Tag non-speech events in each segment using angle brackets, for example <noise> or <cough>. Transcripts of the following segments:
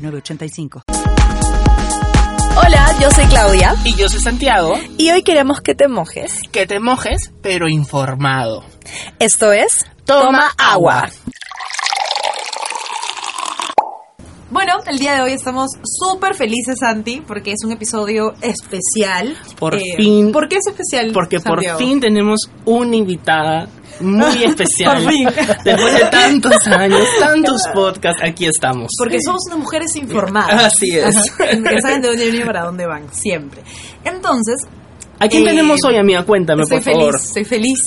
906985. Hola, yo soy Claudia. Y yo soy Santiago. Y hoy queremos que te mojes. Que te mojes, pero informado. Esto es Toma, agua. Bueno, el día de hoy estamos súper felices, Santi, porque es un episodio especial. Por fin. ¿Por qué es especial? Porque Santiago? por fin tenemos una invitada muy <laughs> especial. Por fin. Después de tantos años, tantos <laughs> podcasts, aquí estamos. Porque somos unas mujeres informadas. Así es. <laughs> que saben de dónde vienen y para dónde van, siempre. Entonces. ¿A quién eh, tenemos hoy, amiga? Cuéntame, por feliz, favor. estoy feliz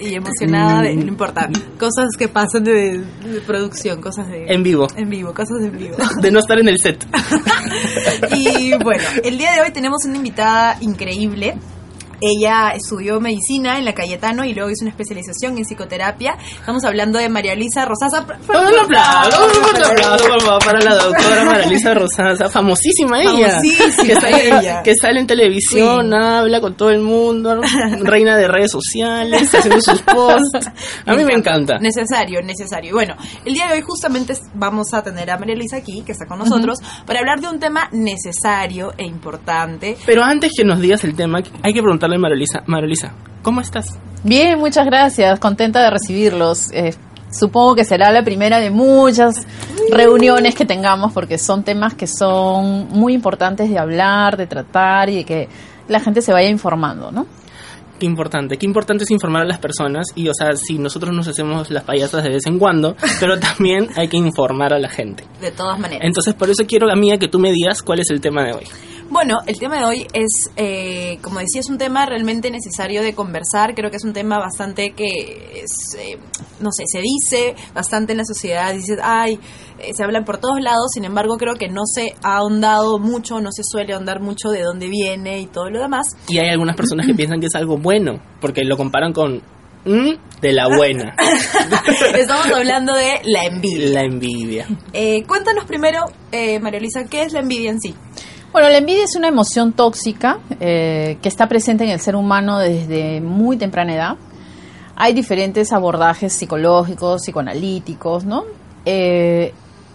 y emocionada de, Mm. no importa, cosas que pasan de, de producción, cosas de... En vivo. En vivo, cosas en vivo. <laughs> De no estar en el set. <laughs> Y bueno, el día de hoy tenemos una invitada increíble. Ella estudió medicina en la Cayetano y luego hizo una especialización en psicoterapia. Estamos hablando de María Luisa Rosasa. Un aplauso, un aplauso para la doctora Maralisa Rosasa, famosísima ella. Famosísima que sale, ella. Que sale en televisión, habla con todo el mundo, reina de redes sociales, haciendo sus <laughs> posts. A mí me encanta. Necesario, necesario. Y bueno, el día de hoy justamente vamos a tener a María Luisa aquí, que está con nosotros, para hablar de un tema necesario e importante. Pero antes que nos digas el tema, hay que preguntarle a Maralisa, ¿cómo estás? Bien, muchas gracias. Contenta de recibirlos. Eh, supongo que será la primera de muchas reuniones que tengamos porque son temas que son muy importantes de hablar, de tratar y de que la gente se vaya informando, ¿no? Qué importante, qué importante es informar a las personas y, o sea, si nosotros nos hacemos las payasas de vez en cuando, <laughs> pero también hay que informar a la gente. De todas maneras. Entonces, por eso quiero, amiga, que tú me digas cuál es el tema de hoy. Bueno, el tema de hoy es, eh, como decía, es un tema realmente necesario de conversar. Creo que es un tema bastante que, es, eh, no sé, se dice bastante en la sociedad. Dices, ay, eh, se hablan por todos lados. Sin embargo, creo que no se ha ahondado mucho, no se suele ahondar mucho de dónde viene y todo lo demás. Y hay algunas personas que <clears throat> piensan que es algo bueno, porque lo comparan con mm, de la buena, <laughs> Estamos hablando de la envidia. la envidia. Eh, cuéntanos primero, eh, María Luisa, ¿qué es la envidia en sí? Bueno, la envidia es una emoción tóxica eh, que está presente en el ser humano desde muy temprana edad. Hay diferentes abordajes psicológicos, psicoanalíticos, ¿no? Eh,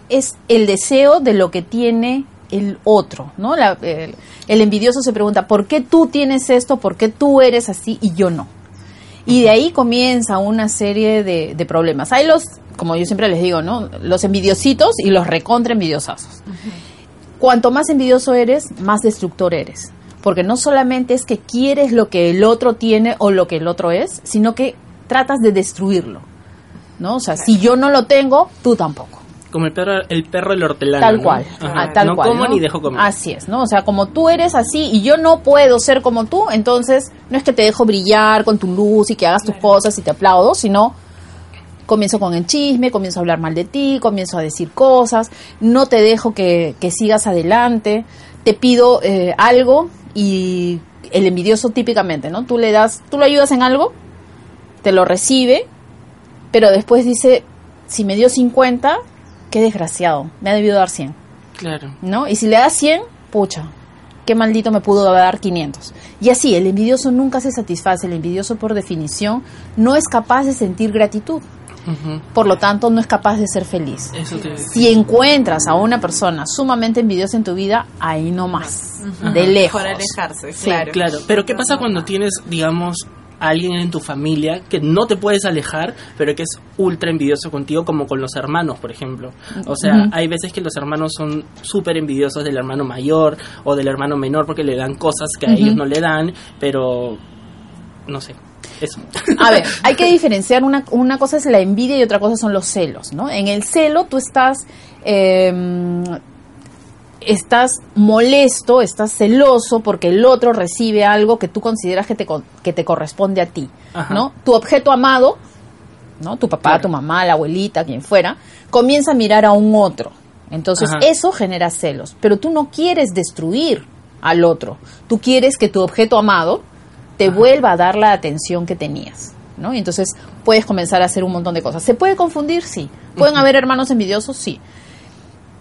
es el deseo de lo que tiene el otro, ¿no? La- el, envidioso se pregunta, ¿por qué tú tienes esto? ¿Por qué tú eres así y yo no? Y de ahí comienza una serie de, problemas. Hay los, como yo siempre les digo, ¿no? Los envidiositos y los recontra envidiosados. Cuanto más envidioso eres, más destructor eres. Porque no solamente es que quieres lo que el otro tiene o lo que el otro es, sino que tratas de destruirlo. ¿No? O sea, si yo no lo tengo, tú tampoco. Como el perro, el perro del hortelano. Tal cual. Ah, tal no cual, como ¿no? ni dejo comer. Así es, ¿no? O sea, como tú eres así y yo no puedo ser como tú, entonces no es que te dejo brillar con tu luz y que hagas tus cosas y te aplaudo, sino comienzo con el chisme, comienzo a hablar mal de ti, comienzo a decir cosas, no te dejo que, que sigas adelante, te pido eh, algo y el envidioso típicamente, ¿no? Tú le das, tú lo ayudas en algo, te lo recibe, pero después dice, si me dio 50, qué desgraciado, me ha debido dar 100. Claro. ¿no? Y si le das 100, pucha, qué maldito me pudo dar 500. Y así, el envidioso nunca se satisface, el envidioso por definición no es capaz de sentir gratitud, Por lo tanto no es capaz de ser feliz. Eso te Si encuentras a una persona sumamente envidiosa en tu vida, ahí no más, de lejos. Para alejarse, Sí, claro. Claro, pero ¿qué pasa cuando tienes, digamos, a alguien en tu familia que no te puedes alejar, pero que es ultra envidioso contigo, como con los hermanos, por ejemplo? O sea, hay veces que los hermanos son súper envidiosos del hermano mayor o del hermano menor porque le dan cosas que a ellos no le dan, pero no sé, eso. A ver, hay que diferenciar una, una cosa es la envidia y otra cosa son los celos, ¿no? En el celo tú estás eh, estás molesto, estás celoso porque el otro recibe algo que tú consideras que te, que te corresponde a ti, Ajá. ¿no? Tu objeto amado, ¿no? Tu papá, Claro. tu mamá, la abuelita, quien fuera, comienza a mirar a un otro. Entonces Ajá. eso genera celos, pero tú no quieres destruir al otro, tú quieres que tu objeto amado te vuelva a dar la atención que tenías, ¿no? Y entonces puedes comenzar a hacer un montón de cosas. ¿Se puede confundir? Sí. ¿Pueden haber hermanos envidiosos? Sí.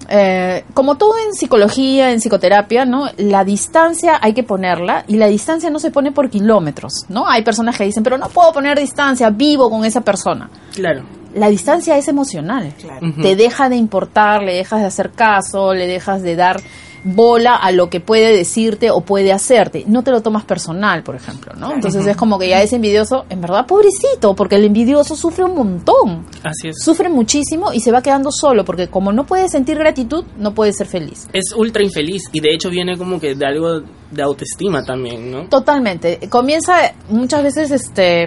Eh, como todo en psicología, en psicoterapia, ¿no? La distancia hay que ponerla y la distancia no se pone por kilómetros, ¿no? Hay personas que dicen, pero no puedo poner distancia, vivo con esa persona. Claro. La distancia es emocional. Claro. Te deja de importar, le dejas de hacer caso, le dejas de dar bola a lo que puede decirte o puede hacerte. No te lo tomas personal, por ejemplo, ¿no? Entonces es como que ya es envidioso, en verdad, pobrecito, porque el envidioso sufre un montón Así es. sufre muchísimo y se va quedando solo porque como no puede sentir gratitud, no puede ser feliz. Es ultra infeliz y de hecho viene como que de algo de autoestima también, ¿no? Totalmente. Comienza muchas veces este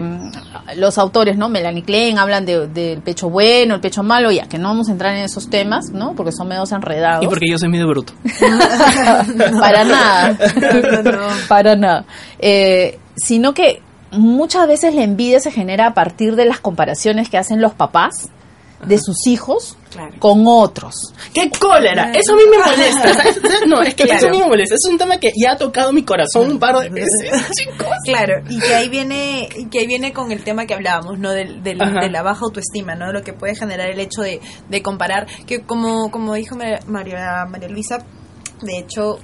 los autores, ¿no? Melanie Klein hablan de- del pecho bueno, el pecho malo, ya que no vamos a entrar en esos temas, ¿no? Porque son medios enredados. Y porque yo soy medio bruto. <laughs> Para nada. Para nada. Eh, sino que muchas veces la envidia se genera a partir de las comparaciones que hacen los papás de sus hijos Claro. con otros. ¡Qué cólera! Eso a mí me molesta. ¿sabes? No, es que eso a mí me molesta. Es un tema que ya ha tocado mi corazón un par de veces, <laughs> chicos. Claro, y que ahí viene, y que ahí viene con el tema que hablábamos, ¿no? Del, del- Ajá. de la baja autoestima, ¿no? Lo que puede generar el hecho de, de comparar, que como, como dijo María, María Luisa, de hecho,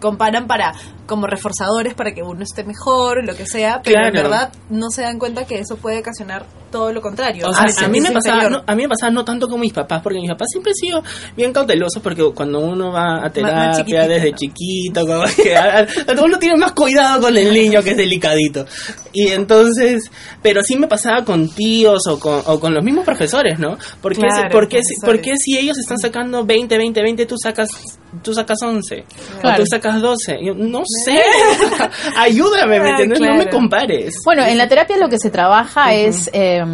comparan para como reforzadores para que uno esté mejor, lo que sea, pero en Claro. verdad no se dan cuenta que eso puede ocasionar todo lo contrario. O sea, a mí me pasaba, no, a mí me pasaba no tanto con mis papás, porque mis papás siempre han sido bien cautelosos, porque cuando uno va a terapia desde ¿no? chiquito, como <laughs> que a- a- uno tiene más cuidado con el niño que es delicadito. Y entonces, pero sí me pasaba con tíos o con, o con los mismos profesores, ¿no? Porque, Claro, si, porque, porque si ellos están sacando 20, 20, 20, tú sacas tú sacas 11 o tú sacas 12. Yo, no sé. <laughs> Ayúdame, ¿me Ah, entiendes? No claro. me compares. Bueno, en la terapia lo que se trabaja es eh,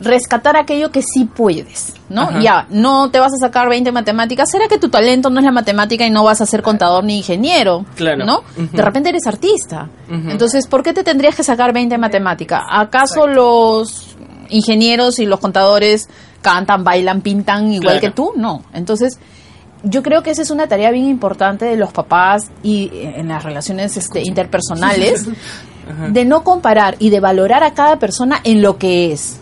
rescatar aquello que sí puedes, ¿no? Ajá. Ya, no te vas a sacar 20 matemáticas, ¿será que tu talento no es la matemática y no vas a ser contador ni ingeniero? Claro. ¿No? De repente eres artista. Entonces, ¿por qué te tendrías que sacar 20 en matemática? ¿Acaso los ingenieros y los contadores cantan, bailan, pintan igual Claro. que tú? No. Entonces, yo creo que esa es una tarea bien importante de los papás y eh, en las relaciones este, interpersonales <laughs> de no comparar y de valorar a cada persona en lo que es.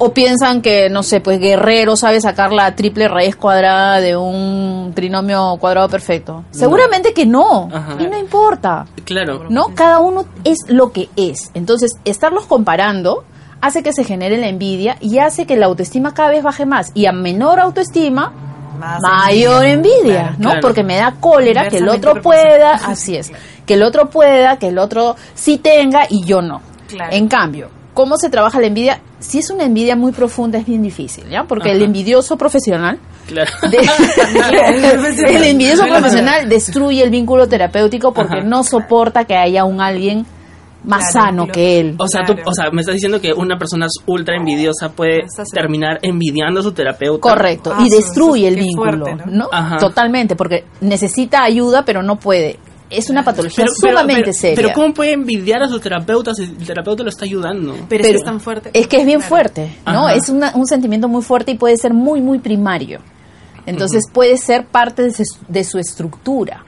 O piensan que, no sé, pues Guerrero sabe sacar la triple raíz cuadrada de un trinomio cuadrado perfecto. Seguramente que no. Ajá. Y no importa. Claro. ¿No? Cada uno es lo que es. Entonces, estarlos comparando hace que se genere la envidia y hace que la autoestima cada vez baje más. Y a menor autoestima, Más mayor envidia. ¿no? Claro. Porque me da cólera que el otro pueda, <laughs> así es, que el otro pueda, que el otro sí tenga y yo no. Claro. En cambio, ¿cómo se trabaja la envidia? Si es una envidia muy profunda es bien difícil, ¿ya? Porque el envidioso profesional, Claro. de- <laughs> <laughs> el envidioso profesional destruye el vínculo terapéutico porque Ajá. no soporta que haya un alguien más Claro, sano lo- que él. O sea, Claro. tú, o sea, me estás diciendo que una persona ultra envidiosa puede terminar envidiando a su terapeuta. Correcto, Ah, y destruye el vínculo, fuerte, ¿no? ¿no? Ajá. Totalmente, porque necesita ayuda, pero no puede. Es una patología Pero, sumamente pero- seria. pero ¿cómo puede envidiar a su terapeuta si el terapeuta lo está ayudando? Pero, es que es tan fuerte. Es que es bien Claro. fuerte, ¿no? Ajá. Es una- un sentimiento muy fuerte y puede ser muy, muy primario. Entonces puede ser parte de su, de su estructura.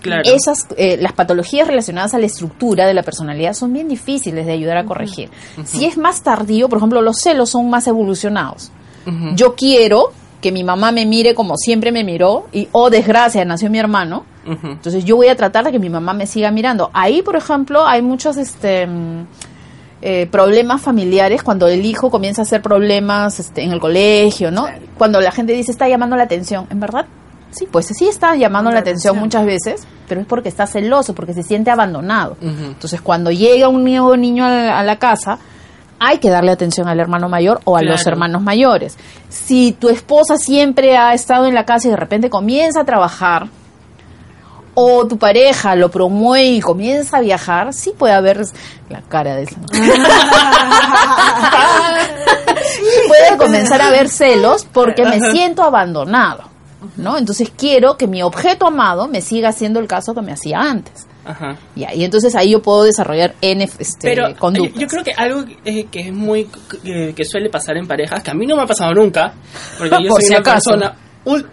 Claro. Esas, eh, las patologías relacionadas a la estructura de la personalidad son bien difíciles de ayudar a corregir. Si es más tardío, por ejemplo, los celos son más evolucionados. Yo quiero que mi mamá me mire como siempre me miró y, oh desgracia, nació mi hermano. Entonces yo voy a tratar de que mi mamá me siga mirando. Ahí, por ejemplo, hay muchos este, mm, eh, problemas familiares cuando el hijo comienza a hacer problemas este, en el colegio, ¿no? Cuando la gente dice está llamando la atención, ¿en verdad? Sí, pues sí está llamando la La atención atención. muchas veces, pero es porque está celoso, porque se siente abandonado. Entonces cuando llega un nuevo niño a la, a la casa, hay que darle atención al hermano mayor o a Claro. los hermanos mayores. Si tu esposa siempre ha estado en la casa y de repente comienza a trabajar, o tu pareja lo promueve y comienza a viajar, sí puede haber la cara de esa. <laughs> puede comenzar a haber celos porque me siento abandonado, ¿no? Entonces quiero que mi objeto amado me siga haciendo el caso que me hacía antes. Ajá. Ya, y entonces ahí yo puedo desarrollar N este, Pero yo, conductas. yo creo que algo eh, que es muy que, que suele pasar en parejas, que a mí no me ha pasado nunca, porque <laughs> yo Por soy si una acaso. persona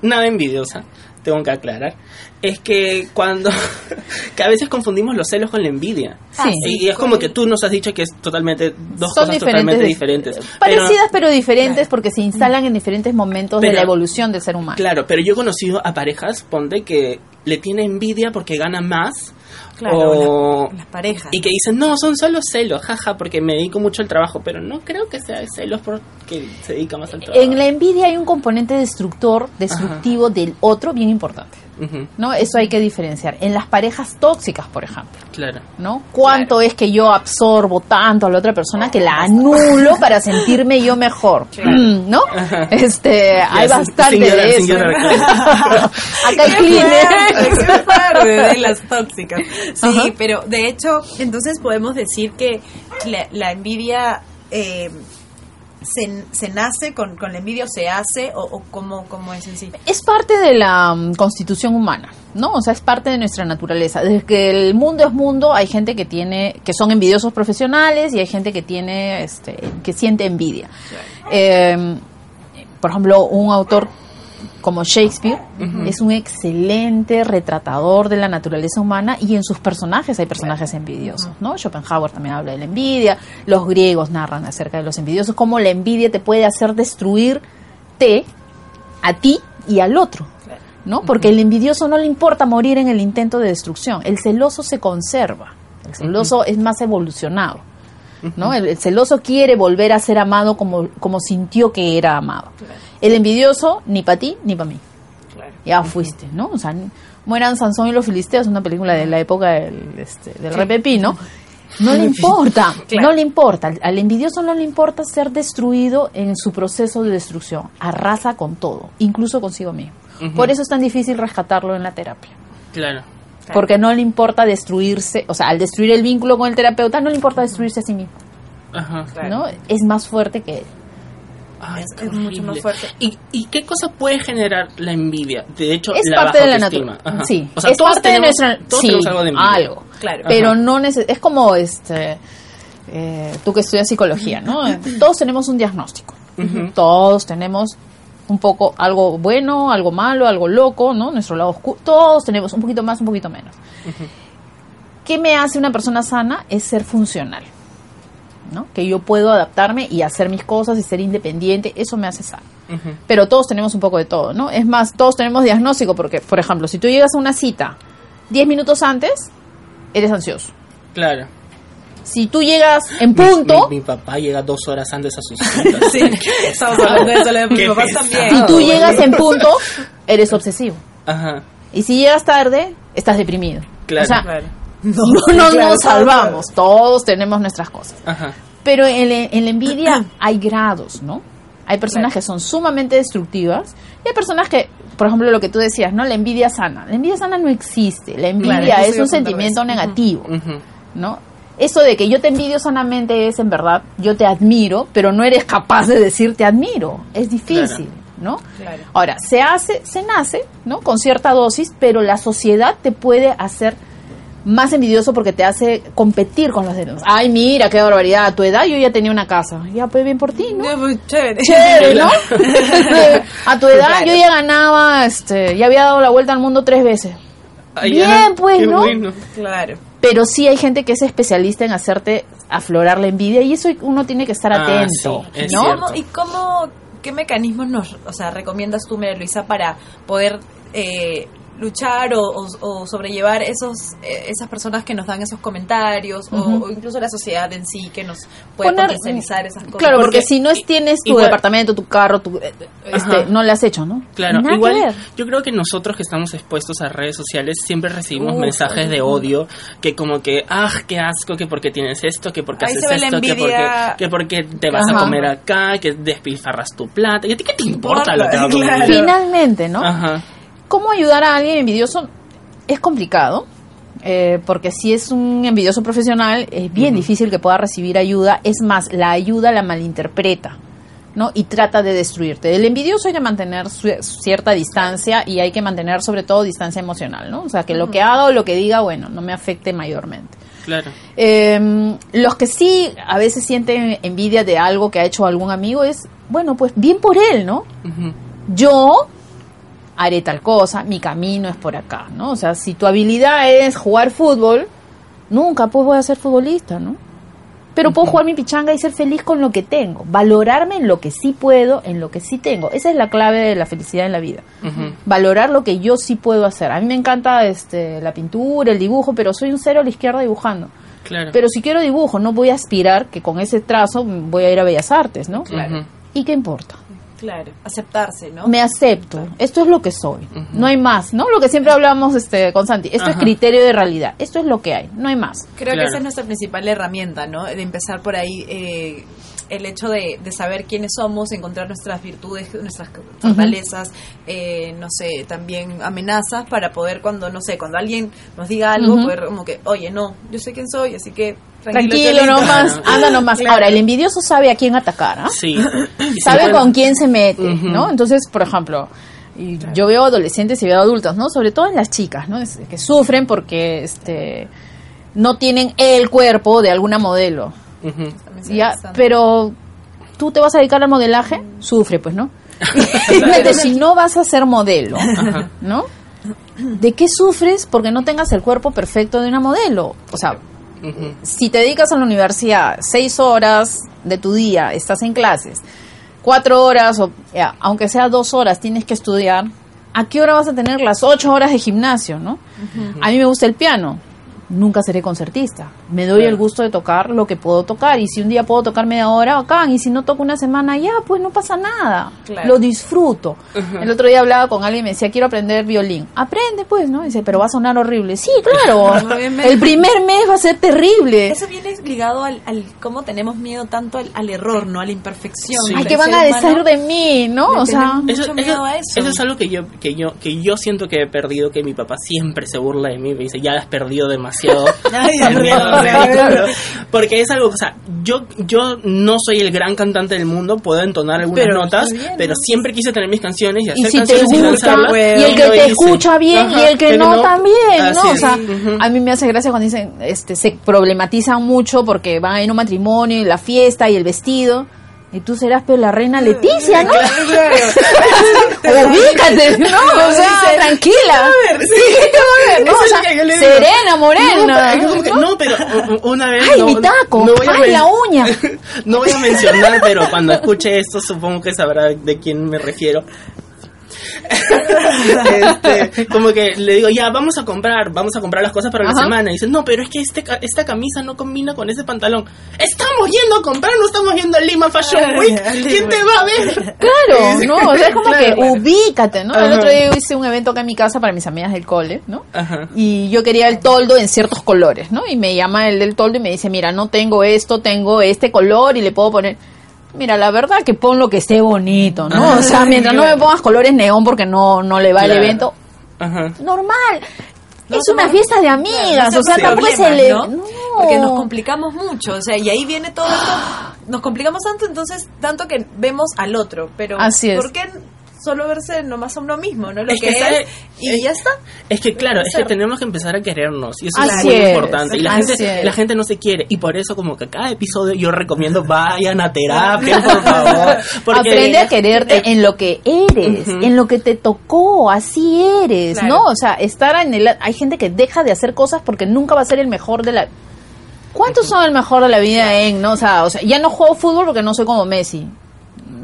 nada envidiosa, tengo que aclarar, es que cuando <laughs> que a veces confundimos los celos con la envidia. Sí. y es como que tú nos has dicho que es totalmente dos Son cosas diferentes, totalmente diferentes. Parecidas pero diferentes porque se instalan en diferentes momentos de la evolución del ser humano. Claro, pero yo he conocido a parejas, ponte, que le tiene envidia porque gana más. Claro, o- la- las parejas. Y que dicen, no, son solo celos, jaja, porque me dedico mucho al trabajo. Pero no creo que sea celos porque se dedica más al trabajo. En la envidia hay un componente destructor, destructivo del otro bien importante. ¿No? Eso hay que diferenciar. En las parejas tóxicas, por ejemplo, claro. ¿no? ¿Cuánto es que yo absorbo tanto a la otra persona que la anulo para sentirme yo mejor? <laughs> Mm, ¿no? Este, hay sin- bastante sin llorar, de eso. llorar. <laughs> Acá hay de las <laughs> tóxicas. Sí, Ajá. pero de hecho, entonces podemos decir que la, la envidia eh, se, se nace con, con la envidia o se hace o, o cómo, cómo es en sí. Es parte de la mm, constitución humana, ¿no? O sea, es parte de nuestra naturaleza. Desde que el mundo es mundo, hay gente que tiene, que son envidiosos profesionales y hay gente que tiene, este, que siente envidia. Eh, por ejemplo, un autor como Shakespeare es un excelente retratador de la naturaleza humana y en sus personajes hay personajes envidiosos, ¿no? Schopenhauer también habla de la envidia, los griegos narran acerca de los envidiosos, cómo la envidia te puede hacer destruirte a ti y al otro, ¿no? Porque el envidioso no le importa morir en el intento de destrucción, el celoso se conserva, el celoso es más evolucionado, ¿no? El, el celoso quiere volver a ser amado como, como sintió que era amado. El envidioso, ni para ti ni para mí. Ya fuiste, ¿no? O sea, mueran Sansón y los filisteos, una película de la época del, este, del rey Pepino. <laughs> No le importa, <laughs> Claro. no le importa. Al- envidioso no le importa ser destruido en su proceso de destrucción. Arrasa con todo, incluso consigo mismo. Por eso es tan difícil rescatarlo en la terapia. Claro. Porque no le importa destruirse, o sea, al destruir el vínculo con el terapeuta, no le importa destruirse a sí mismo, Ajá. ¿no? Es más fuerte que él. Ay, Es- es mucho más fuerte. ¿Y, ¿Y qué cosa puede generar la envidia? De hecho, es la parte baja de la naturaleza. Sí, O sea, es todos parte tenemos, de nuestra. todos sí, tenemos algo de envidia. algo. Claro. Pero no neces es como este. eh, tú que estudias psicología, ¿no? Todos tenemos un diagnóstico. Todos tenemos un poco algo bueno, algo malo, algo loco, ¿no? Nuestro lado oscuro. Todos tenemos un poquito más, un poquito menos. ¿Qué me hace una persona sana? Es ser funcional. ¿No? Que yo puedo adaptarme y hacer mis cosas y ser independiente, eso me hace sano. Pero todos tenemos un poco de todo, ¿no? Es más, todos tenemos diagnóstico porque, por ejemplo, si tú llegas a una cita 10 minutos antes, eres ansioso. Claro. Si tú llegas en punto, Mi, mi papá llega dos horas antes a sus citas. <laughs> Sí, estamos hablando de eso, de también. si tú llegas en punto, eres obsesivo. Ajá. Y si llegas tarde, estás deprimido. Claro. O sea, Claro. No, <laughs> no Claro, nos salvamos, todos tenemos nuestras cosas. Ajá. Pero en, la- en la envidia <clears throat> hay grados, ¿no? Hay personas que son sumamente destructivas y hay personas que, por ejemplo, lo que tú decías, ¿no? La envidia sana. La envidia sana no existe. La envidia es un sentimiento negativo. ¿no? Eso de que yo te envidio sanamente es, en verdad, yo te admiro, pero no eres capaz de decir te admiro. Es difícil, ¿no? Claro. Ahora, se hace, se nace, ¿no? Con cierta dosis, pero la sociedad te puede hacer más envidioso porque te hace competir con los demás. Ay, mira, qué barbaridad. A tu edad yo ya tenía una casa. Ya, pues bien por ti, ¿no? Ya, pues, chévere. Chévere, ¿no? <laughs> a tu edad Claro. yo ya ganaba, este, ya había dado la vuelta al mundo tres veces. Ay, Bien, pues, qué ¿no? bueno. Claro. Pero sí hay gente que es especialista en hacerte aflorar la envidia y eso uno tiene que estar Ah, atento, sí, es ¿no? cierto. ¿Cómo- ¿Y cómo, qué mecanismos nos, o sea, recomiendas tú, María Luisa, para poder eh, luchar o, o- o sobrellevar esos eh, esas personas que nos dan esos comentarios o- incluso la sociedad en sí que nos puede Poner- potencializar esas cosas? Claro, porque, Porque si no es, tienes tu igual- departamento, tu carro, tu, eh, este, no le has hecho, ¿no? Claro, Nada igual yo creo que nosotros que estamos expuestos a redes sociales siempre recibimos Uf, mensajes de odio que como que, ah, qué asco, que porque tienes esto, que porque haces esto, que porque, que porque te vas Ajá. a comer acá, que despilfarras tu plata. ¿Y a ti qué te importa lo que Claro. Finalmente, ¿no? Ajá. ¿Cómo ayudar a alguien envidioso? Es complicado, eh, porque si es un envidioso profesional, es bien difícil que pueda recibir ayuda. Es más, la ayuda la malinterpreta, ¿no? Y trata de destruirte. El envidioso hay que mantener su- cierta distancia y hay que mantener sobre todo distancia emocional, ¿no? O sea, que lo que haga o lo que diga, bueno, no me afecte mayormente. Claro. Eh, los que sí a veces sienten envidia de algo que ha hecho algún amigo es, bueno, pues bien por él, ¿no? Yo haré tal cosa, mi camino es por acá, ¿no? O sea, si tu habilidad es jugar fútbol, nunca pues voy a ser futbolista, ¿no? Pero puedo jugar mi pichanga y ser feliz con lo que tengo, valorarme en lo que sí puedo, en lo que sí tengo. Esa es la clave de la felicidad en la vida. Valorar lo que yo sí puedo hacer. A mí me encanta este la pintura, el dibujo, pero soy un cero a la izquierda dibujando. Claro. Pero si quiero dibujo, no voy a aspirar que con ese trazo voy a ir a Bellas Artes, ¿no? Ujú. ¿Y qué importa? Claro, aceptarse, ¿no? Me acepto. Esto es lo que soy. No hay más, ¿no? Lo que siempre hablamos este, con Santi. Esto es criterio de realidad. Esto es lo que hay. No hay más. Creo Claro. que esa es nuestra principal herramienta, ¿no? De empezar por ahí, eh, el hecho de, de saber quiénes somos, encontrar nuestras virtudes, nuestras fortalezas, eh, no sé, también amenazas para poder cuando, no sé, cuando alguien nos diga algo, poder como que, oye, no, yo sé quién soy, así que Tranquilo, Cholito". nomás. Claro. <laughs> Anda nomás. Claro. Ahora, el envidioso sabe a quién atacar, ¿ah? Sí. <clears throat> Sabe con quién se mete. ¿no? Entonces, por ejemplo, y yo veo adolescentes y veo adultos, ¿no? Sobre todo en las chicas, ¿no? Es- que sufren porque este no tienen el cuerpo de alguna modelo. Ya, pero tú te vas a dedicar al modelaje, sufre, pues, ¿no? <laughs> <laughs> Si no vas a ser modelo, ¿no? ¿De qué sufres porque no tengas el cuerpo perfecto de una modelo? O sea, Ujú. si te dedicas a la universidad seis horas de tu día, estás en clases, cuatro horas, o ya, aunque sea dos horas, tienes que estudiar, ¿a qué hora vas a tener las ocho horas de gimnasio, no? A mí me gusta el piano. Nunca seré concertista. Me doy Claro. el gusto de tocar lo que puedo tocar. Y si un día puedo tocar media hora, bacán. Y si no toco una semana, ya, pues no pasa nada. Claro. Lo disfruto. El otro día hablaba con alguien y me decía, quiero aprender violín. Aprende, pues, ¿no? dice, pero va a sonar horrible. Sí, claro. <laughs> El primer mes va a ser terrible. Eso viene ligado al, al cómo tenemos miedo tanto al, al error, ¿no? A la imperfección. Sí. Ay, ¿qué van a decir de mí, no? O sea, Eso, Mucho eso- miedo a eso. eso es algo que yo, que yo que yo siento que he perdido, que mi papá siempre se burla de mí, me dice, ya has perdido demasiado. <laughs> Ay, el miedo al perdón, ridículo". Porque es algo, o sea, yo, yo no soy el gran cantante del mundo, puedo entonar algunas Pero notas, bien, pero siempre quise tener mis canciones y y hacer si te canciones y gusta, y el y que te hice. escucha bien y el que no, también, ¿no? O es. sea, a mí me hace gracia cuando dicen, este, se problematizan mucho porque van a ir a un matrimonio y la fiesta y el vestido. Y tú serás pero la reina Leticia, ¿no? <laughs> Ubícate, ¿no? O sea, tranquila. Sí, ¿qué va a ver? <laughs> No, o sea, serena, morena. No, no, pero una vez. Ay, no- mi taco. no voy a Ay, la uña. <laughs> No voy a mencionar, pero cuando escuche esto, supongo que sabrá de quién me refiero. <laughs> Este, <laughs> como que le digo, ya, vamos a comprar, vamos a comprar las cosas para la semana. Y dice, no, pero es que este, esta camisa no combina con ese pantalón. Estamos yendo a comprar, no estamos yendo al Lima Fashion <laughs> Week. ¿Quién te va a ver? Claro, no, o sea, es como Claro. que ubícate, ¿no? El otro día hice un evento acá en mi casa para mis amigas del cole, ¿no? Ajá. Y yo quería el toldo en ciertos colores, ¿no? Y me llama el del toldo y me dice, mira, no tengo esto, tengo este color y le puedo poner... Mira, la verdad que pon lo que esté bonito, ¿no? O sea, mientras no me pongas colores neón porque no, no le va el Claro. evento, Ajá. normal. No es una fiesta de amigas, no o sea, tampoco es el... ¿no? no. Porque nos complicamos mucho, o sea, y ahí viene todo esto, nos complicamos tanto, entonces, tanto que vemos al otro, pero Así es. ¿por qué solo verse nomás a uno mismo, no? Lo Es que, es, y es- ya está. Es que claro, es que tenemos que empezar a querernos y eso Así es muy es, importante. Y la así gente, la gente no se quiere y por eso como que cada episodio yo recomiendo <laughs> vayan a terapia, por favor. <laughs> Porque Aprende a quererte en lo que eres, en lo que te tocó, así eres, Claro. ¿no? O sea, estar en el... Hay gente que deja de hacer cosas porque nunca va a ser el mejor de la... ¿Cuántos son el mejor de la vida en, no? O sea, o sea, ya no juego fútbol porque no soy como Messi.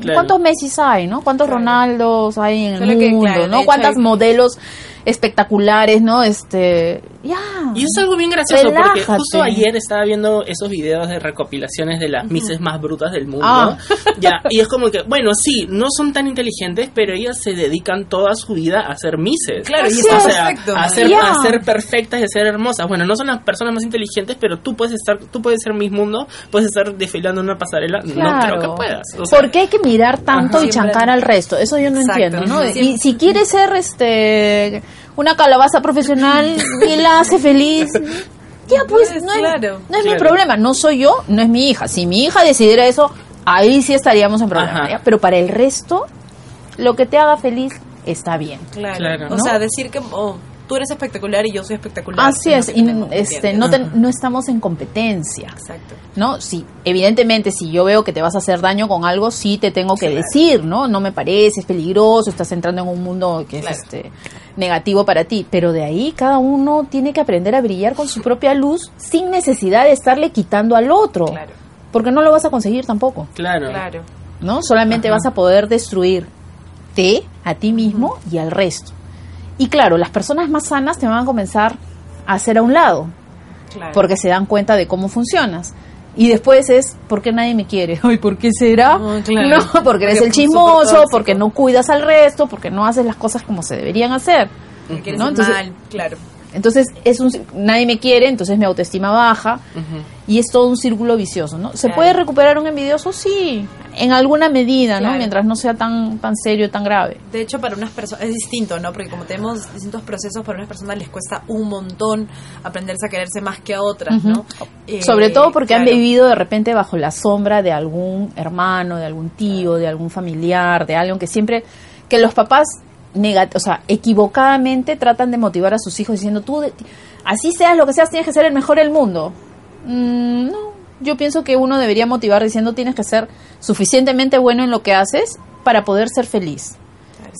Claro. ¿Cuántos Messi hay, no? ¿Cuántos Claro. Ronaldos hay en el Solo que, mundo, claro, no? ¿Cuántas hay- modelos espectaculares, no? Este, ya. Y es algo bien gracioso porque justo ayer estaba viendo esos videos de recopilaciones de las mises más brutas del mundo. Ah. <laughs> Ya, y es como que, bueno, sí, no son tan inteligentes, pero ellas se dedican toda su vida a ser mises. Claro, y o sea, perfecto. a ser, Ya. a ser perfectas y a ser hermosas. Bueno, no son las personas más inteligentes, pero tú puedes estar, tú puedes ser Miss Mundo, puedes estar desfilando en una pasarela. No creo que puedas. O sea, ¿Por qué hay que mirar tanto Ajá. y chancar al resto? Eso yo no Exacto. entiendo, ¿no? Y si quieres ser este una calabaza profesional <laughs> y la hace feliz, ya pues no es, claro. no es mi problema. No soy yo, no es mi hija. Si mi hija decidiera eso, ahí sí estaríamos en problema. Pero para el resto, lo que te haga feliz está bien. Claro. Claro. O ¿No? sea, decir que, oh, tú eres espectacular y yo soy espectacular. Así lo es, y este, no, te- no estamos en competencia. Exacto. ¿no? Sí, evidentemente, si yo veo que te vas a hacer daño con algo, sí te tengo que decir, ¿no? No me parece, es peligroso, estás entrando en un mundo que Claro. es este negativo para ti. Pero de ahí cada uno tiene que aprender a brillar con su propia luz sin necesidad de estarle quitando al otro. Claro. Porque no lo vas a conseguir tampoco, Claro. Claro. ¿no? Solamente Ajá. vas a poder destruirte a ti mismo y al resto. Y claro, las personas más sanas te van a comenzar a hacer a un lado Claro. porque se dan cuenta de cómo funcionas. Y después es, ¿por qué nadie me quiere? <laughs> Ay, ¿por qué será? Oh, claro. No, porque eres Porque el chismoso, porque no cuidas al resto, porque no haces las cosas como se deberían hacer. Me quieres ¿no? Entonces- mal, claro. Entonces, es un, nadie me quiere, entonces mi autoestima baja y es todo un círculo vicioso, ¿no? ¿Se Claro. puede recuperar un envidioso? Sí, en alguna medida, ¿no? Mientras no sea tan, tan serio, tan grave. De hecho, para unas personas es distinto, ¿no? Porque como tenemos distintos procesos, para unas personas les cuesta un montón aprenderse a quererse más que a otras, ¿no? Eh, Sobre todo porque han vivido de repente bajo la sombra de algún hermano, de algún tío, de algún familiar, de alguien que siempre, que los papás, o sea, equivocadamente tratan de motivar a sus hijos diciendo, tú, así seas lo que seas, tienes que ser el mejor del mundo. Mm, no, yo pienso que uno debería motivar diciendo, tienes que ser suficientemente bueno en lo que haces para poder ser feliz.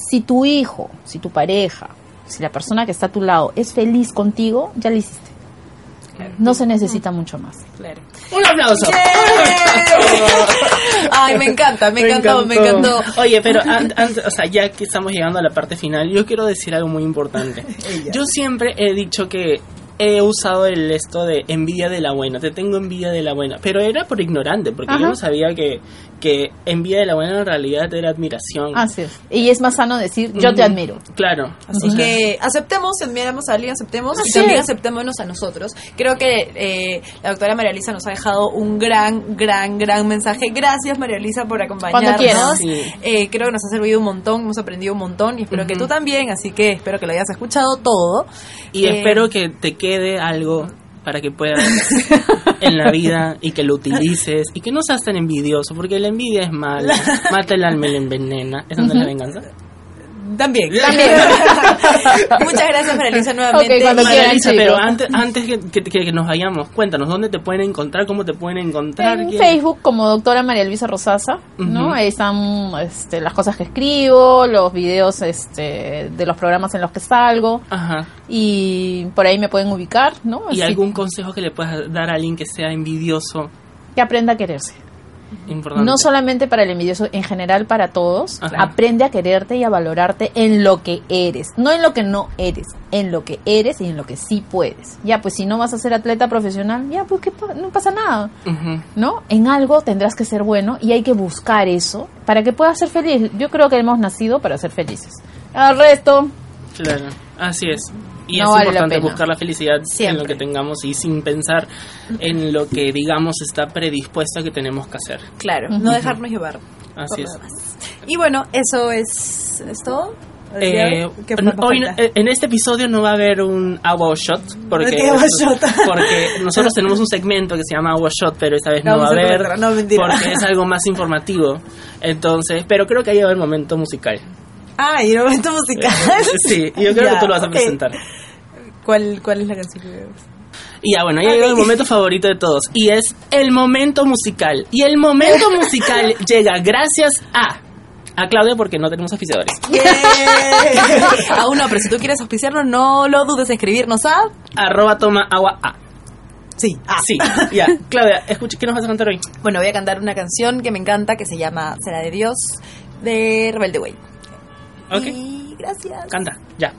Si tu hijo, si tu pareja, si la persona que está a tu lado es feliz contigo, ya lo hiciste. No se necesita mucho más. Claro. Un aplauso. Ay, me encanta, me, encantó, me encantó. Oye, pero an- antes, o sea, ya que estamos llegando a la parte final, yo quiero decir algo muy importante. <laughs> Yo siempre he dicho que he usado el esto de envidia de la buena, te tengo envidia de la buena, pero era por ignorante, porque yo no sabía que, que envidia de la buena en realidad era admiración. Así es. Y es más sano decir, yo te admiro. Claro. Así que aceptemos, admiramos a alguien, aceptemos Así y también es. aceptémonos a nosotros. Creo que eh, la doctora María Elisa nos ha dejado un gran, gran, gran mensaje. Gracias María Elisa por acompañarnos. quieras. Sí. Eh, creo que nos ha servido un montón, hemos aprendido un montón y espero que tú también, así que espero que lo hayas escuchado todo. Y Eh, espero que te quede algo para que puedas <laughs> en la vida y que lo utilices y que no seas tan envidioso, porque la envidia es mala, <laughs> mata el alma y la envenena. ¿Esa no es la venganza? También, también. <laughs> Muchas gracias María Elisa nuevamente. Cuando quieran, pero antes, antes que, que- que nos vayamos, cuéntanos, ¿dónde te pueden encontrar? ¿Cómo te pueden encontrar? En ¿Quién- Facebook como doctora María Luisa Rosasa. Ahí están este, las cosas que escribo, los videos este, de los programas en los que salgo Ajá. y por ahí me pueden ubicar, ¿no? ¿Y algún consejo que le puedas dar a alguien que sea envidioso? que aprenda a quererse. Importante. No solamente para el envidioso, en general para todos. Ajá. Aprende a quererte y a valorarte en lo que eres, no en lo que no eres, en lo que eres y en lo que sí puedes. Ya, pues si no vas a ser atleta profesional, ya, pues ¿qué pa- no pasa nada. ¿No? En algo tendrás que ser bueno y hay que buscar eso para que puedas ser feliz. Yo creo que hemos nacido para ser felices. Al resto, Claro, así es. Y No es vale importante buscar la felicidad en Siempre. lo que tengamos y sin pensar en lo que, digamos, está predispuesto a que tenemos que hacer. Claro, no dejarnos llevar. Así es. Y bueno, eso es, ¿es todo. Eh, hoy, eh, en este episodio no va a haber un agua shot porque, <laughs> porque nosotros tenemos un segmento que se llama agua shot pero esta vez no, No, va a haber no, mentira. porque es algo más informativo entonces pero creo que ahí va el momento musical Ah, y el momento musical. sí yo creo Ya, que tú lo vas a presentar ¿Cuál, ¿Cuál es la canción que vemos? Y ya, bueno, ya llegó el momento favorito de todos. Y es el momento musical. Y el momento musical <laughs> llega gracias a. A Claudia porque no tenemos oficiadores. <laughs> Aún no, pero si tú quieres auspiciarnos, no lo dudes en escribirnos a... Arroba toma agua A. Sí, a. Sí, ya. <laughs> Claudia, escucha, ¿qué nos vas a cantar hoy? Bueno, voy a cantar una canción que me encanta que se llama Será de Dios de Rebelde Way. Ok. Y gracias. Canta, ya.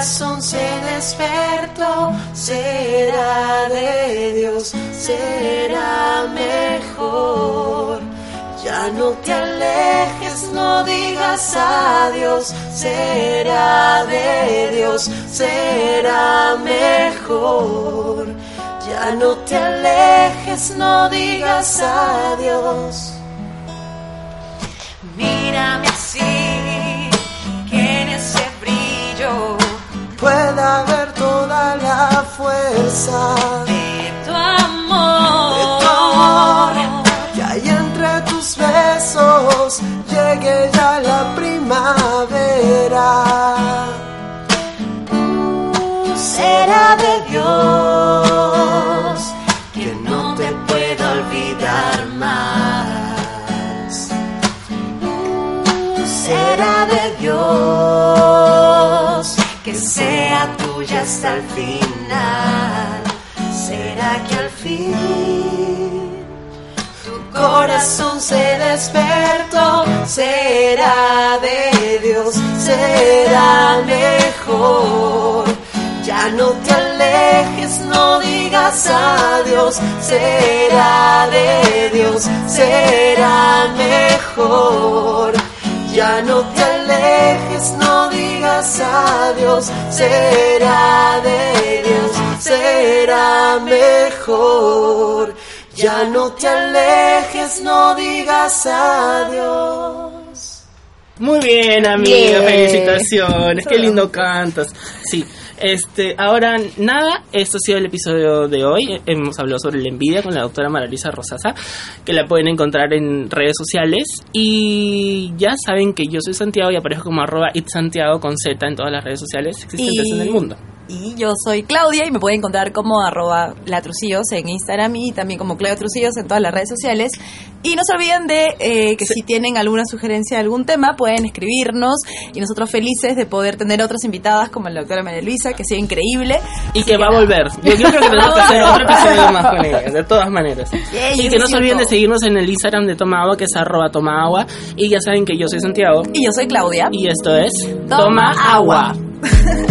Corazón se despertó? ¿Será de Dios? ¿Será mejor? Ya no te alejes, no digas adiós, será de Dios, será mejor. Ya no te alejes, no digas adiós. Mírame así, que en ese brillo pueda ver toda la fuerza De tu amor. de tu amor. Que hay entre tus besos llegue ya la primavera. Hasta el final. Será que al fin tu corazón se despertó, será de Dios, será mejor. Ya no te alejes, no digas adiós, será de Dios, será mejor. Ya no te alejes, no digas adiós, será de Dios, será mejor. Ya no te alejes, no digas adiós. Muy bien, amiga, Bien. felicitaciones, qué lindo cantas. Sí, este, ahora nada, esto ha sido el episodio de hoy. Hemos hablado sobre la envidia con la doctora Maralisa Rosasa, que la pueden encontrar en redes sociales. Y ya saben que yo soy Santiago y aparezco como arroba itsantiago con Z en todas las redes sociales existentes Y- en el mundo. Y yo soy Claudia y me pueden encontrar como arroba latrucillos en Instagram y también como Claudia Trucillos en todas las redes sociales. Y no se olviden de eh, que si tienen alguna sugerencia de algún tema pueden escribirnos y nosotros felices de poder tener otras invitadas como la doctora María Luisa, que sea increíble. Y que va a volver. <laughs> Yo creo que tenemos que hacer otro episodio más con ella, de todas maneras. Y que no se olviden de seguirnos en el Instagram de Toma Agua, que es arroba. Y ya saben que yo soy Santiago. Y yo soy Claudia. Y esto es Toma Agua. <laughs>